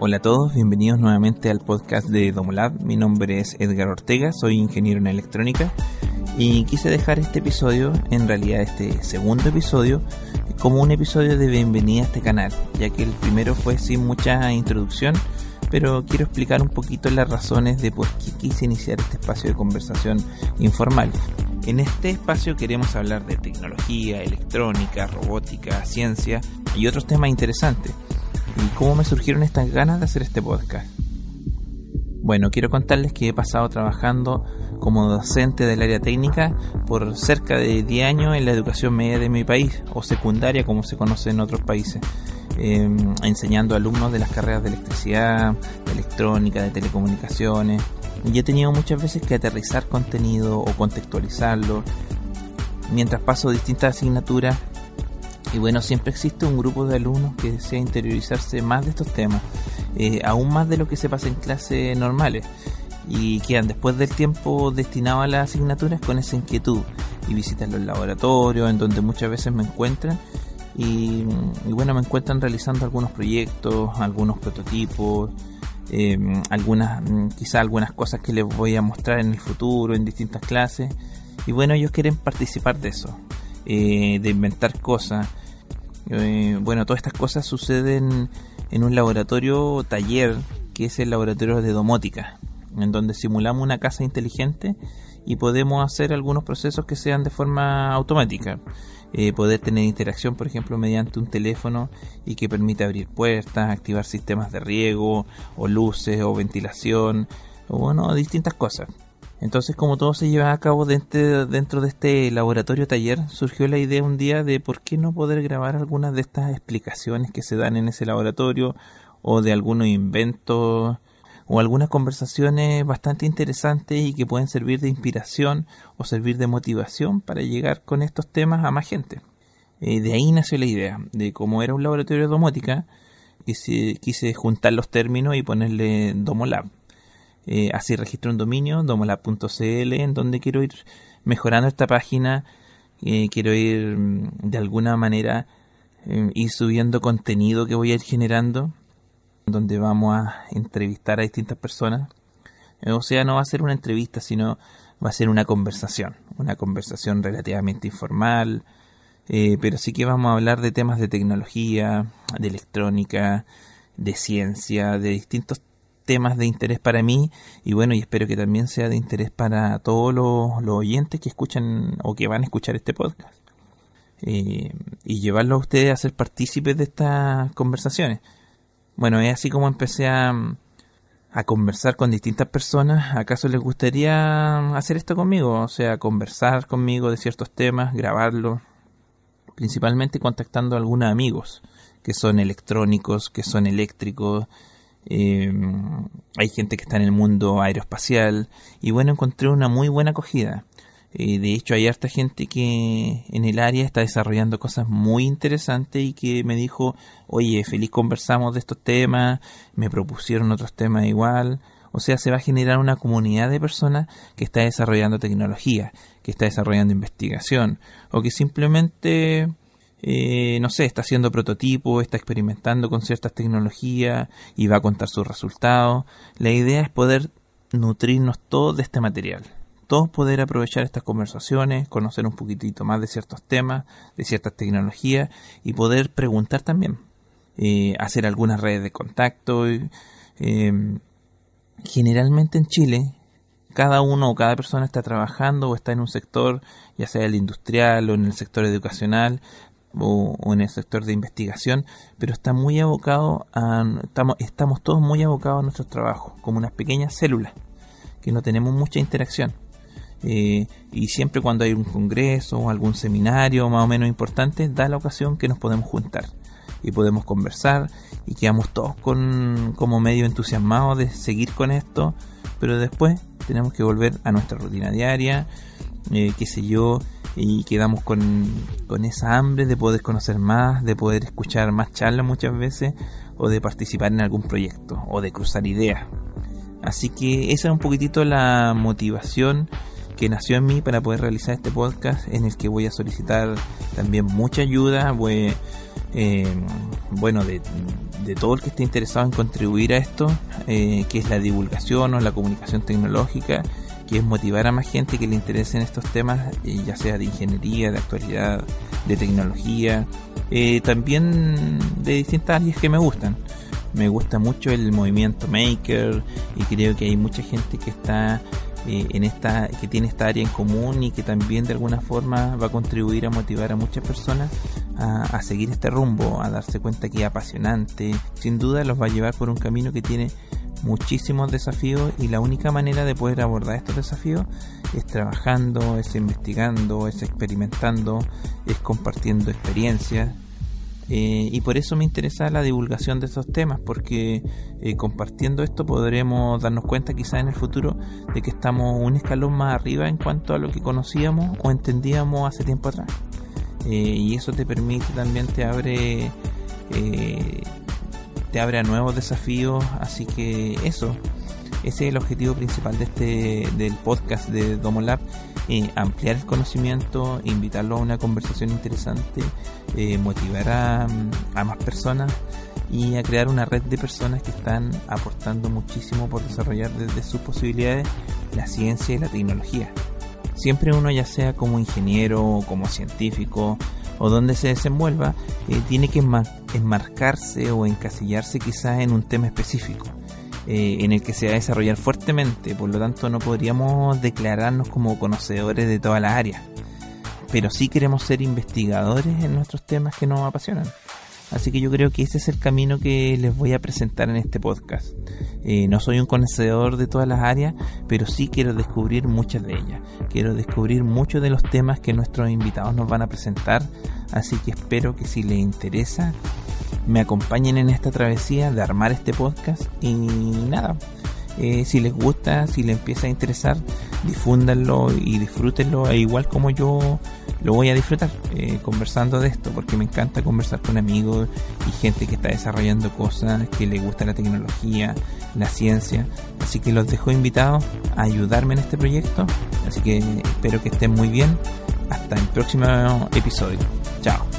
Hola a todos, bienvenidos nuevamente al podcast de Domolab. Mi nombre es Edgar Ortega, soy ingeniero en electrónica y quise dejar este episodio, en realidad este segundo episodio, como un episodio de bienvenida a este canal, ya que el primero fue sin mucha introducción, pero quiero explicar un poquito las razones de por qué quise iniciar este espacio de conversación informal. En este espacio queremos hablar de tecnología, electrónica, robótica, ciencia y otros temas interesantes ¿Y cómo me surgieron estas ganas de hacer este podcast? Bueno, quiero contarles que he pasado trabajando como docente del área técnica por cerca de 10 años en la educación media de mi país, o secundaria como se conoce en otros países, em, enseñando a alumnos de las carreras de electricidad, de electrónica, de telecomunicaciones. Y he tenido muchas veces que aterrizar contenido o contextualizarlo. Mientras paso distintas asignaturas, y bueno, siempre existe un grupo de alumnos que desea interiorizarse más de estos temas, eh, aún más de lo que se pasa en clases normales, y quedan después del tiempo destinado a las asignaturas con esa inquietud y visitan los laboratorios en donde muchas veces me encuentran y, bueno, me encuentran realizando algunos proyectos, algunos prototipos, eh, algunas, quizá algunas cosas que les voy a mostrar en el futuro en distintas clases y bueno, ellos quieren participar de eso. Eh, de inventar cosas. Eh, bueno, todas estas cosas suceden en un laboratorio taller, que es el laboratorio de domótica, en donde simulamos una casa inteligente y podemos hacer algunos procesos que sean de forma automática. Eh, poder tener interacción, por ejemplo, mediante un teléfono y que permita abrir puertas, activar sistemas de riego, o luces, o ventilación, o bueno, distintas cosas. Entonces, como todo se lleva a cabo dentro, dentro de este laboratorio taller, surgió la idea un día de por qué no poder grabar algunas de estas explicaciones que se dan en ese laboratorio o de algunos inventos o algunas conversaciones bastante interesantes y que pueden servir de inspiración o servir de motivación para llegar con estos temas a más gente. Eh, de ahí nació la idea de cómo era un laboratorio de domótica, quise, quise juntar los términos y ponerle Domolab eh, así registro un dominio, domolab.cl, en donde quiero ir mejorando esta página. Eh, quiero ir mm, de alguna manera eh, ir subiendo contenido que voy a ir generando, donde vamos a entrevistar a distintas personas. o sea, no va a ser una entrevista, sino va a ser una conversación, una conversación relativamente informal, pero sí que vamos a hablar de temas de tecnología, de electrónica, de ciencia, de distintos temas de interés para mí y bueno, y espero que también sea de interés para todos los, oyentes que escuchan o que van a escuchar este podcast. Eh, y llevarlo a ustedes a ser partícipes de estas conversaciones. Bueno, es así como empecé a, a conversar con distintas personas. ¿Acaso les gustaría hacer esto conmigo? O sea, conversar conmigo de ciertos temas, grabarlo, principalmente contactando a algunos amigos que son electrónicos, que son eléctricos, eh, hay gente que está en el mundo aeroespacial y bueno, encontré una muy buena acogida. Eh, de hecho, hay harta gente que en el área está desarrollando cosas muy interesantes y que me dijo, oye, feliz conversamos de estos temas, me propusieron otros temas igual. O sea, se va a generar una comunidad de personas que está desarrollando tecnología, que está desarrollando investigación, o que simplemente eh, no sé, está haciendo prototipos, está experimentando con ciertas tecnologías y va a contar sus resultados. La idea es poder nutrirnos todos de este material. Todos poder aprovechar estas conversaciones, conocer un poquitito más de ciertos temas, de ciertas tecnologías y poder preguntar también. Eh, hacer algunas redes de contacto. Eh, generalmente en Chile, cada uno o cada persona está trabajando o está en un sector, ya sea el industrial o en el sector educacional, o, en el sector de investigación, pero está muy abocado a, estamos, estamos todos muy abocados a nuestros trabajos, como unas pequeñas células, que no tenemos mucha interacción. Eh, y siempre cuando hay un congreso o algún seminario más o menos importante, da la ocasión que nos podemos juntar y podemos conversar y quedamos todos con, como medio entusiasmados de seguir con esto, pero después tenemos que volver a nuestra rutina diaria, eh, qué sé yo, y quedamos con, con esa hambre de poder conocer más, de poder escuchar más charlas muchas veces o de participar en algún proyecto o de cruzar ideas. Así que esa es un poquitito la motivación que nació en mí para poder realizar este podcast en el que voy a solicitar también mucha ayuda, eh, bueno, de, todo el que esté interesado en contribuir a esto, eh, que es la divulgación o la comunicación tecnológica, que es motivar a más gente que le interesen estos temas, eh, ya sea de ingeniería, de actualidad, de tecnología, también de distintas áreas que me gustan. Me gusta mucho el movimiento maker y creo que hay mucha gente que está eh, en esta que tiene esta área en común y que también de alguna forma va a contribuir a motivar a muchas personas a, seguir este rumbo, a darse cuenta que es apasionante. Sin duda los va a llevar por un camino que tiene muchísimos desafíos y la única manera de poder abordar estos desafíos es trabajando, es investigando, es experimentando, es compartiendo experiencias eh, y por eso me interesa la divulgación de estos temas, porque eh, compartiendo esto podremos darnos cuenta quizás en el futuro de que estamos un escalón más arriba en cuanto a lo que conocíamos o entendíamos hace tiempo atrás. Eh, y eso te permite también, te abre, te abre a nuevos desafíos, así que eso, ese es el objetivo principal de este, del podcast de Domolab eh, ampliar el conocimiento, invitarlo a una conversación interesante, eh, motivar a, más personas y a crear una red de personas que están aportando muchísimo por desarrollar desde sus posibilidades la ciencia y la tecnología. Siempre uno, ya sea como ingeniero, como científico o donde se desenvuelva, eh, tiene que enmarcarse o encasillarse quizás en un tema específico. Eh, en el que se va a desarrollar fuertemente, por lo tanto no podríamos declararnos como conocedores de todas las áreas, pero sí queremos ser investigadores en nuestros temas que nos apasionan. Así que yo creo que ese es el camino que les voy a presentar en este podcast. Eh, no soy un conocedor de todas las áreas, pero sí quiero descubrir muchas de ellas. Quiero descubrir muchos de los temas que nuestros invitados nos van a presentar. Así que espero que si les interesa, me acompañen en esta travesía de armar este podcast y nada. Eh, si les gusta, si les empieza a interesar, difúndanlo y disfrútenlo, e igual como yo lo voy a disfrutar eh, conversando de esto, porque me encanta conversar con amigos y gente que está desarrollando cosas, que le gusta la tecnología, la ciencia. Así que los dejo invitados a ayudarme en este proyecto. Así que espero que estén muy bien. Hasta el próximo episodio. Chao.